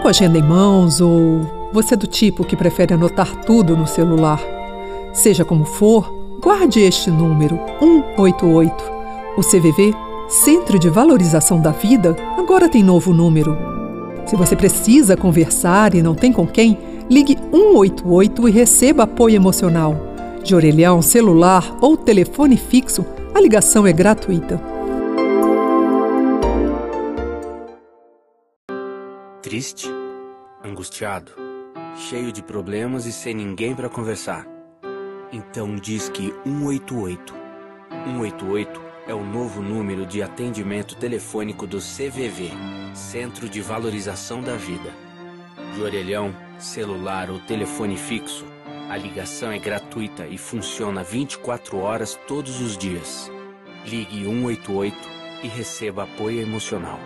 com a agenda em mãos ou você é do tipo que prefere anotar tudo no celular? Seja como for, guarde este número 188. O CVV, Centro de Valorização da Vida, agora tem novo número. Se você precisa conversar e não tem com quem, ligue 188 e receba apoio emocional. De orelhão, celular ou telefone fixo, a ligação é gratuita. Triste, angustiado, cheio de problemas e sem ninguém para conversar. Então diz que 188. 188 é o novo número de atendimento telefônico do CVV, Centro de Valorização da Vida. De orelhão, celular ou telefone fixo, a ligação é gratuita e funciona 24 horas todos os dias. Ligue 188 e receba apoio emocional.